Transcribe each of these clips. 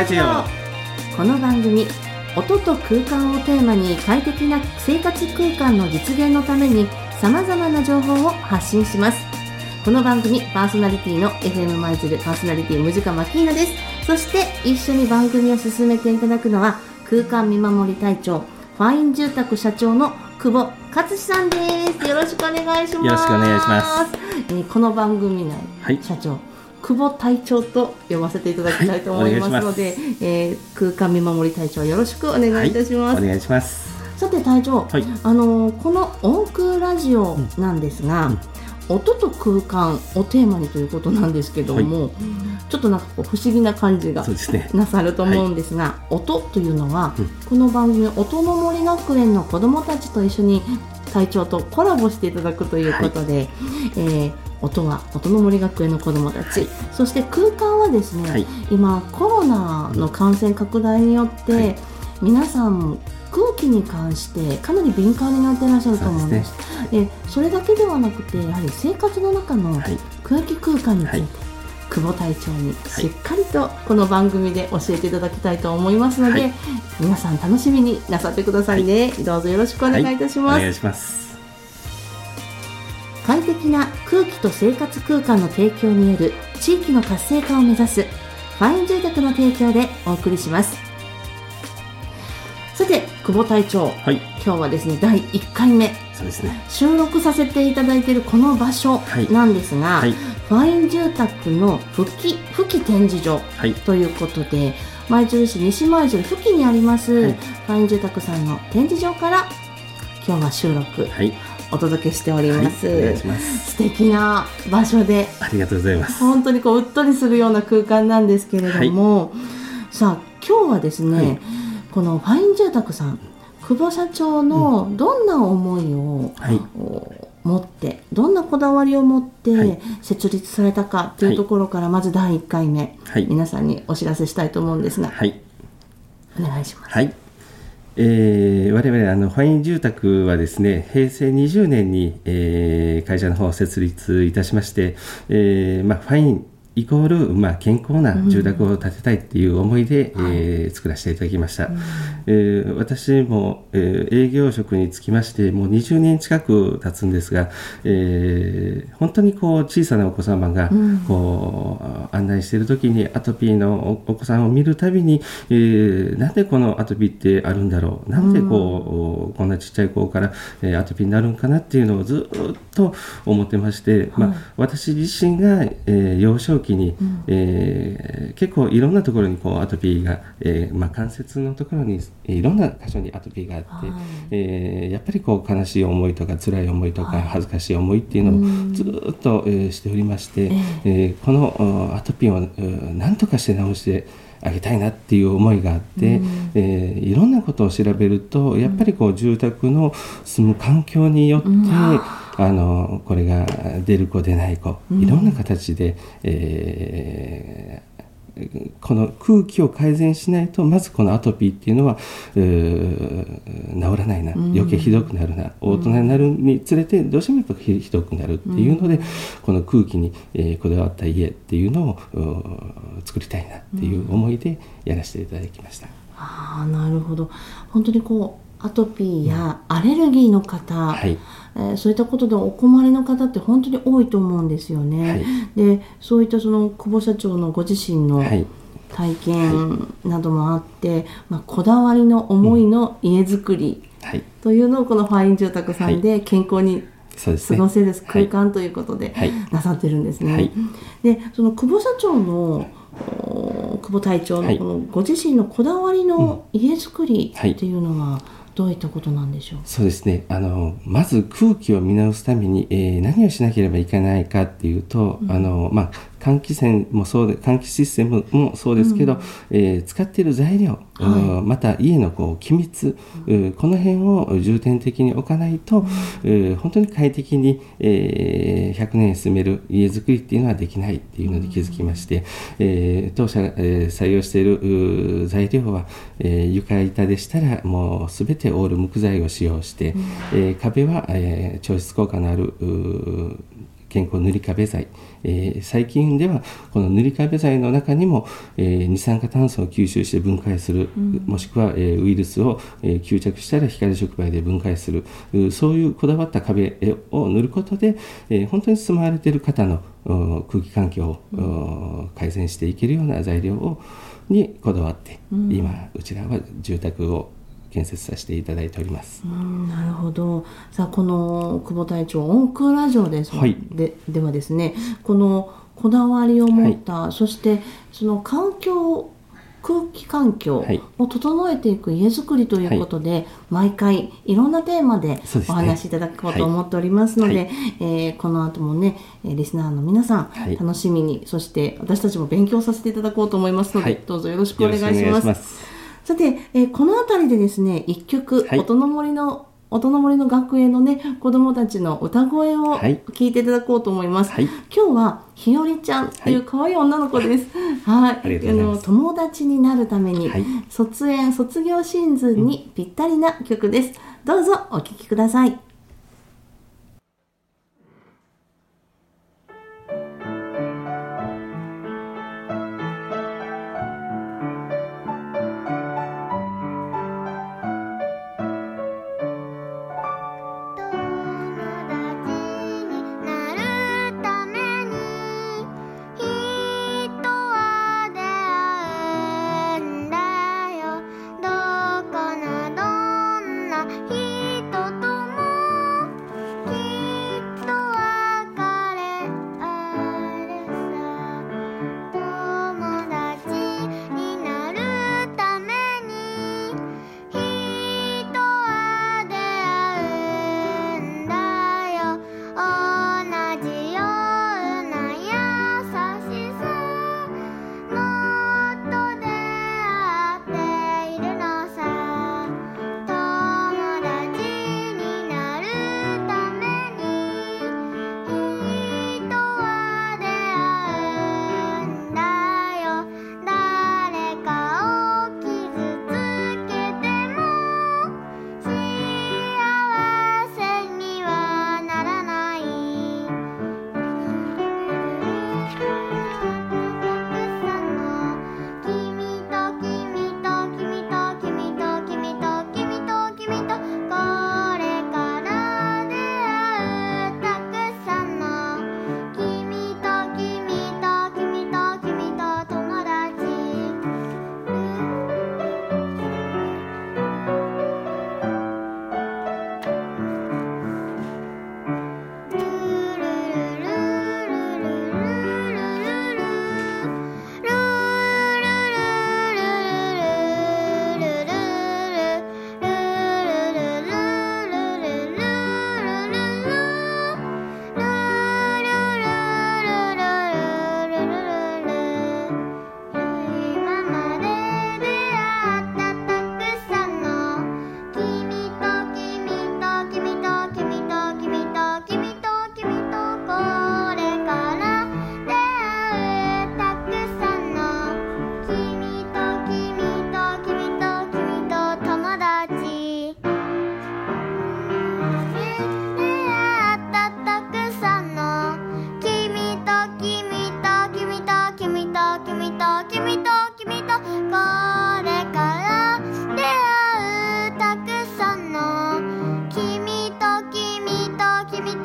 ラジオ。この番組音と空間をテーマに快適な生活空間の実現のために様々な情報を発信します。この番組パーソナリティの FM 舞鶴パーソナリティムジカマキーナです。そして一緒に番組を進めていただくのは空間見守り隊長ファイン住宅社長の久保勝さんです。よろしくお願いします。よろしくお願いします。えーこの番組内、はい。社長久保隊長と呼ばせていただきたいと思いますので、えー空間見守り隊長よろしくお願いいたします、お願いします。さて隊長、はい。あのーこの音空ラジオなんですが、音と空間をテーマにということなんですけども、ちょっとなんかこう不思議な感じがなさると思うんですが、音というのは、うん。この番組音の森学園の子どもたちと一緒に隊長とコラボしていただくということで、えー音は音の森学園の子どもたち、そして空間はですね、はい。今コロナの感染拡大によって、はい。皆さん空気に関してかなり敏感になっていらっしゃると思うんです。でそれだけではなくてやはり生活の中のはい。空気空間について、はい。久保隊長にしっかりとこの番組で教えていただきたいと思いますので、はい。皆さん楽しみになさってくださいね、どうぞよろしくお願いいたします、お願いします快適な空気と生活空間の提供による地域の活性化を目指すファイン住宅の提供でお送りします。さて久保隊長はい。今日はですね第1回目。そうですね。収録させていただいているこの場所はい。なんですが、はい。ファイン住宅の吹き吹き展示場はい。ということで舞鶴市西舞鶴付近にあります、はい。ファイン住宅さんの展示場から今日は収録はいお届けしております、素敵な場所で。ありがとうございます。本当にこううっとりするような空間なんですけれども、さあ今日はですね、はい。このファイン住宅さん久保社長のどんな思いを、はい。お持ってどんなこだわりを持ってはい。設立されたかというところからまず第1回目、はい。皆さんにお知らせしたいと思うんですが、はい。お願いします。はい。えー、我々あのファイン住宅はですね平成20年に、えー会社の方を設立いたしまして、えーまあ、ファインイコール、まあ、健康な住宅を建てたいっていう思いで、えー作らせていただきました、えー私も、えー営業職につきましてもう20年近く経つんですが、えー本当にこう小さなお子様がこう、案内している時にアトピーのおお子さんを見るたびに、えーなんでこのアトピーってあるんだろう？なんでこう、こんなちっちゃい子から、えーアトピーになるんかなっていうのをずっと思ってまして、まあ、私自身が、えー幼少期に、えー結構いろんなところにこうアトピーが、えーまあ、関節のところにえーいろんな箇所にアトピーがあって、はい。えーやっぱりこう悲しい思いとか辛い思いとか恥ずかしい思いっていうのをずっと、えーしておりまして、えーこのおアトピーをうん何とかして治してあげたいなっていう思いがあって、えーいろんなことを調べるとやっぱりこう住宅の住む環境によって、あのこれが出る子出ない子いろんな形で、えーこの空気を改善しないとまずこのアトピーっていうのは治らないな。余計ひどくなるな、大人になるにつれてどうしてもやっぱひひどくなるっていうので、この空気に、えーこだわった家っていうのを作りたいなっていう思いでやらせていただきました。ああなるほど。本当にこうアトピーやアレルギーの方、はいえーそういったことでお困りの方って本当に多いと思うんですよね。はい。でそういったその久保社長のご自身のはい。体験などもあって、まあ、こだわりの思いの家づくりはい。というのをこのファイン住宅さんで健康に。過ごせるはい。空間ということではい。なさってるんですね。はい。でその久保社長のお久保隊長はい。のこのご自身のこだわりの家づくりはい。っていうのはどういったことなんでしょう、そうですね。あのまず空気を見直すために、えー何をしなければいけないかっていうと、あのまあ、換気扇もそうで換気システムもそうですけど、えー使っている材料、うんまた家のこう機密、うん。この辺を重点的に置かないと、うん。本当に快適に、えー100年住める家づくりっていうのはできないっていうので気づきまして、えー当社が、えー採用しているう材料は、えー床板でしたらもう全てオール木材を使用して、えー壁は、えー調湿効果のあるう健康塗り壁剤、えー、最近ではこの塗り壁剤の中にも、えー、二酸化炭素を吸収して分解する、うん、もしくは、えー、ウイルスを、えー、吸着したら光触媒で分解するそういうこだわった壁を塗ることで、えー、本当に住まわれている方の空気環境を、うん、改善していけるような材料をにこだわって、うん、今うちらは住宅を建設させていただいております。なるほど。さあこの久保隊長オンクーラ城です、はい、でではですね、このこだわりを持った、はい、そしてその環境空気環境を整えていく家づくりということで、はい、毎回いろんなテーマでお話しいただこうと思っておりますので、で、ねはい、えー、この後もねリスナーの皆さん、はい、楽しみにそして私たちも勉強させていただこうと思いますので、どうぞよろしくお願いします。さて、えー、この辺りでですね一曲、音の森の音の森の学園のね子供たちの歌声を聞いていただこうと思います、はい、今日はひよりちゃんという可愛い女の子です。はい、あの友達になるために、はい、卒園卒業シーズンにぴったりな曲です、どうぞお聴きください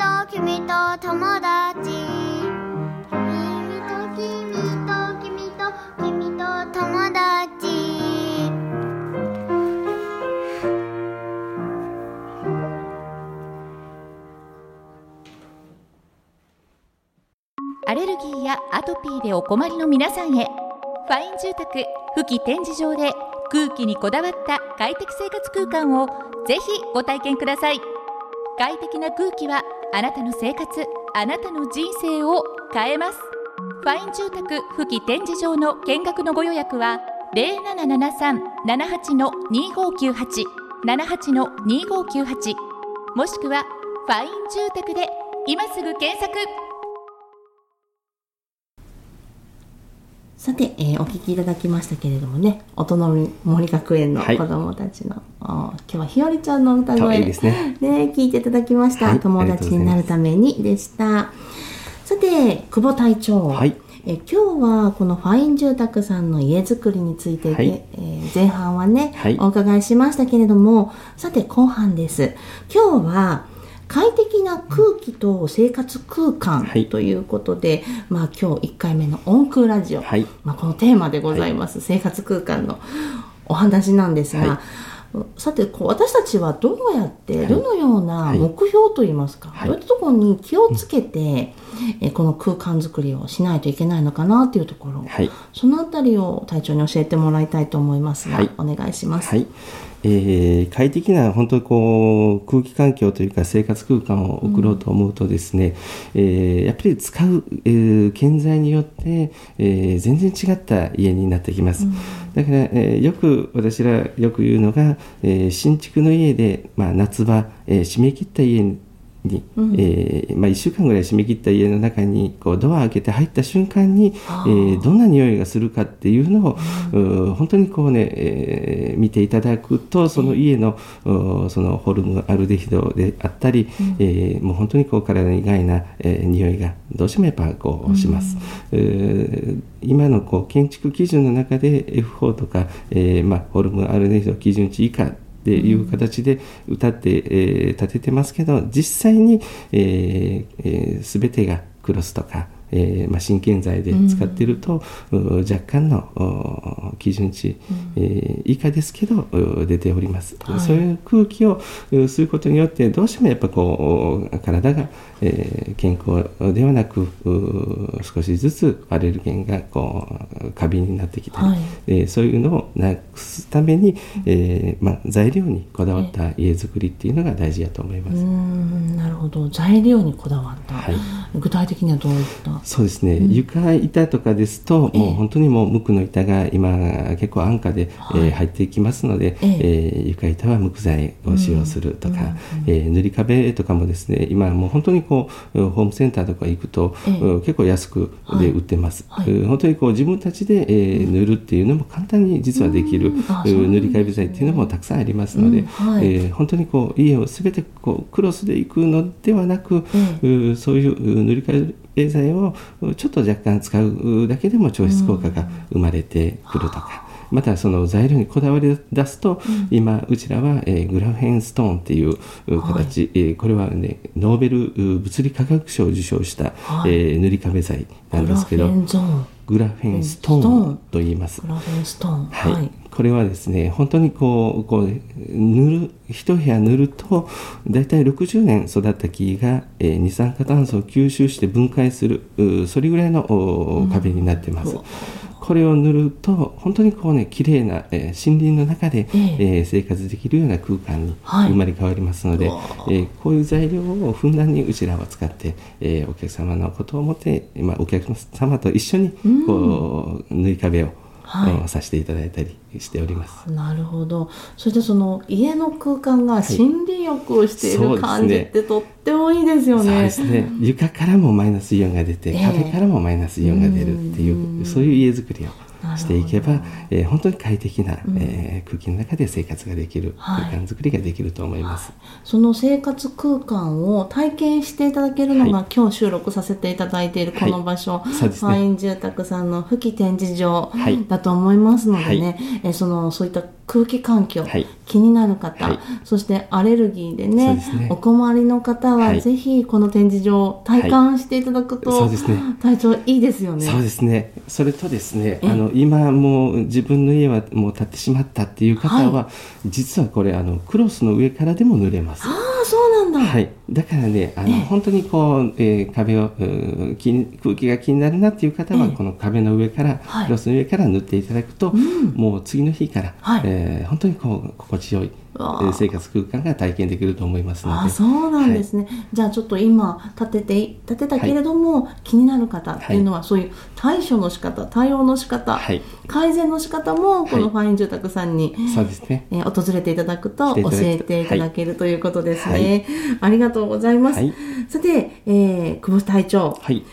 と君と友達。君と君と君と君と友達。アレルギーやアトピーでお困りの皆さんへ。ファイン住宅富貴展示場で空気にこだわった快適生活空間をぜひご体験ください。快適な空気はあなたの生活あなたの人生を変えます。ファイン住宅付記展示場の見学のご予約は0773-78-2598 78-2598もしくはファイン住宅で今すぐ検索。さて、えー、お聞きいただきましたけれどもね、音の森学園の子供たちの、はい、今日はひよりちゃんの歌声ですね。ね聞いていただきました、はい、友達になるためにでした。て久保隊長、はい。え今日はこのファイン住宅さんの家づくりについてで、はい。えー前半はね、はい。お伺いしましたけれどもさて後半です。今日は快適な空気と生活空間はい。ということで、まあ今日1回目の音空ラジオ、はい。まあ、このテーマでございます、生活空間のお話なんですが、はさてこう私たちはどうやってはい。どのような目標といいますか、はい。どういったところに気をつけて、えこの空間づくりをしないといけないのかなというところ、はい。そのあたりを隊長に教えてもらいたいと思いますが、はい。お願いします。はい、えー快適な本当にこう空気環境というか生活空間を送ろうと思うとですね、えーやっぱり使う、えー建材によって、えー全然違った家になってきます、だから、えーよく私らよく言うのが、えー新築の家で、まあ、夏場、えー締め切った家にに、えーまあ、1週間ぐらい締め切った家の中にこうドア開けて入った瞬間に、えーどんな匂いがするかっていうのを、う本当にこうね、えー見ていただくとその家の,、うそのホルムアルデヒドであったり、えーもう本当にこう体に害な、えー匂いがどうしてもやっぱこうします。えー今のこう建築基準の中で F4 とか、えーまあ、ホルムアルデヒド基準値以下ていう形で歌って、えー立ててますけど実際に、えーえー全てがクロスとか、えーまあ、新建材で使っていると、う若干のお基準値、えー以下ですけどう出ております、はい。そういう空気をうすることによってどうしてもやっぱこう体が、えー健康ではなくう少しずつアレルゲンがこう過敏になってきたり、はい。えーそういうのをなくすために、えーまあ、材料にこだわった家づくりっていうのが大事だと思います。なるほど。材料にこだわった、はい。具体的にはどういったそうですね、床板とかですと、ええ。もう本当にもう無垢の板が今結構安価で、はい。えー入ってきますので、ええ。えー床板は無垢材を使用するとか、うん。うん。えー塗り壁とかもですね今もう本当にこうホームセンターとか行くと、ええ。うん結構安くで売ってます、はい。はい。うん本当にこう自分たちで、えー塗るっていうのも簡単に実はできる、塗り壁材っていうのもたくさんありますので、うん。はい。えー本当にこう家をすべてこうクロスで行くのではなく、えうそういうう塗り替え剤をうちょっと若干使うだけでも調湿効果が生まれてくるとか、またその材料にこだわり出すと、今うちらは、えーグラフェンストーンっていうう形、えーこれはねノーベルう物理化学賞を受賞した、はい。えー塗り壁材なんですけどグラフェンストーン。と言います。グ。ラフェンストーン。はい、これはですね本当にこうこう塗る一部屋塗ると大体60年育った木が、えー二酸化炭素を吸収して分解するうそれぐらいのお壁になってます。これを塗ると本当にこうね綺麗な、えー森林の中で、ええ。えー生活できるような空間にはい。生まれ変わりますので、うわえーこういう材料をふんだんにうちらは使って、えーお客様のことを思って、まあ、お客様と一緒にこう、塗り壁を、はい。えーさせていただいたりしております。なるほど。そしてその家の空間が森林浴をしている感じってとってもいいですよそうね。ですね。床からもマイナスイオンが出て、ええ。壁からもマイナスイオンが出るっていううん。そういう家づくりをしていけばえー本当に快適な、えー空気の中で生活ができる、はい。空間づくりができると思います。その生活空間を体験していただけるのが、はい。今日収録させていただいているこの場所、そうですね。ファイン住宅さんの吹き展示場はい。だと思いますのでね、えそのそういった空気環境、はい。気になる方、はい。そしてアレルギーでねね。お困りの方は、はい。ぜひこの展示場を体感していただくと、そうですね。体調いいですよね。そうですね。それとですね、えあの今もう自分の家はもう建ってしまったっていう方は、は実はこれあのクロスの上からでも塗れます。だ、はい、だからねあの、ええ。本当にこう、えー壁を空気が気になるなっていう方は、ええ。この壁の上から、はい。クロスの上から塗っていただくと、ん。もう次の日から、はい。えー本当にこう心地よい、生活空間が体験できると思いますので。あそうなんですね、じゃあちょっと今立てて立てたけれども、気になる方っていうのは、そういう対処の仕方対応の仕方、はい。改善の仕方もこのはいファイン住宅さんに、そうですね。えー訪れていただくと教えていただけるということですね、ありがとうございます、はい。さて、えー久保隊長。はい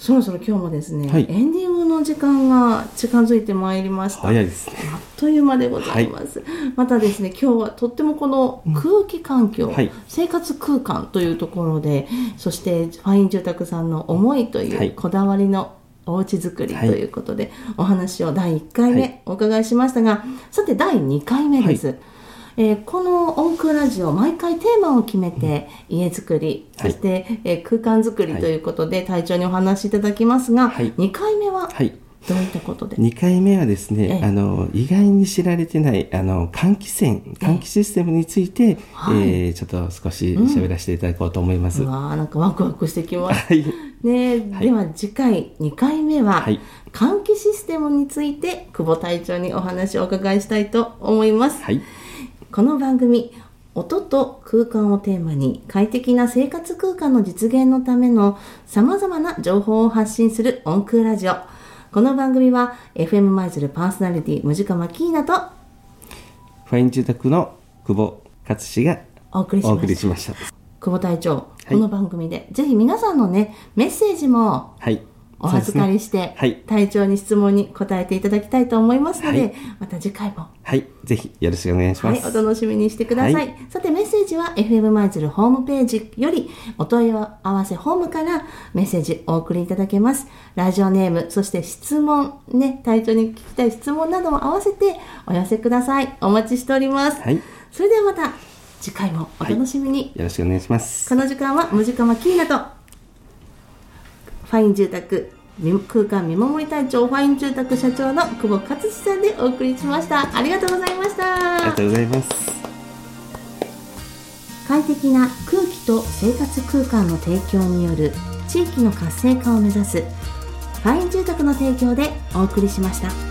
そろそろ今日もですね、はい。エンディングのの時間が近づいてまいりました。早いですね。あっという間でございます、またですね今日はとってもこの空気環境、はい。生活空間というところでそしてファイン住宅さんの思いという、はい。こだわりのおうち作りとはい。いうことで、お話を第1回は目お伺いしましたが、さて第2回目です、えーこの音空ラジオ毎回テーマを決めて家づくり、はい。そして、えー空間づくりということで隊長にお話しいただきますが、はい。2回目ははい。どういったことで、2回目はですね、ええ。あの意外に知られてないあの換気扇換気システムについて、はい。えーちょっと少し喋らせていただこうと思います。うわーなんかワクワクしてきます。はい、ね、はい。では次回2回目は、はい。換気システムについて久保隊長にお話をお伺いしたいと思います、はい、この番組音と空間をテーマに快適な生活空間の実現のためのさまざまな情報を発信する音空ラジオ。この番組は FM 舞鶴パーソナリティムジカマキーナとファイン住宅の久保勝志がお送りしましました。久保隊長、この番組でぜひ皆さんのねメッセージもはい、お預かりして、ねはい隊長に質問に答えていただきたいと思いますので、はいまた次回も、はい、ぜひよろしくお願いします。はい、お楽しみにしてください。はいさて、メッセージは FM マイズルホームページよりお問い合わせホームからメッセージお送りいただけます。ラジオネーム、そして質問、ね、隊長に聞きたい質問なども合わせてお寄せください。お待ちしております。はい、よそれではまた次回もお楽しみに。ろしくお願いします。この時間はムジカマキーナとファイン住宅み空間見守り隊長ファイン住宅社長の久保勝志さんでお送りしました。ありがとうございました。ありがとうございます。快適な空気と生活空間の提供による地域の活性化を目指すファイン住宅の提供でお送りしました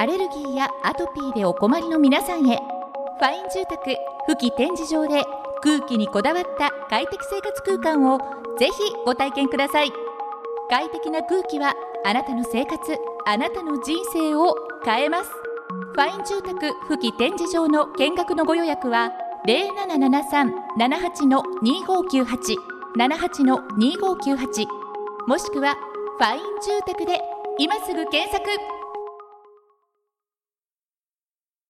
アレルギーやアトピーでお困りの皆さんへ。ファイン住宅付記展示場で空気にこだわった快適生活空間をぜひご体験ください。快適な空気はあなたの生活あなたの人生を変えます。ファイン住宅付記展示場の見学のご予約は0773-78-2598 78-2598もしくはファイン住宅で今すぐ検索。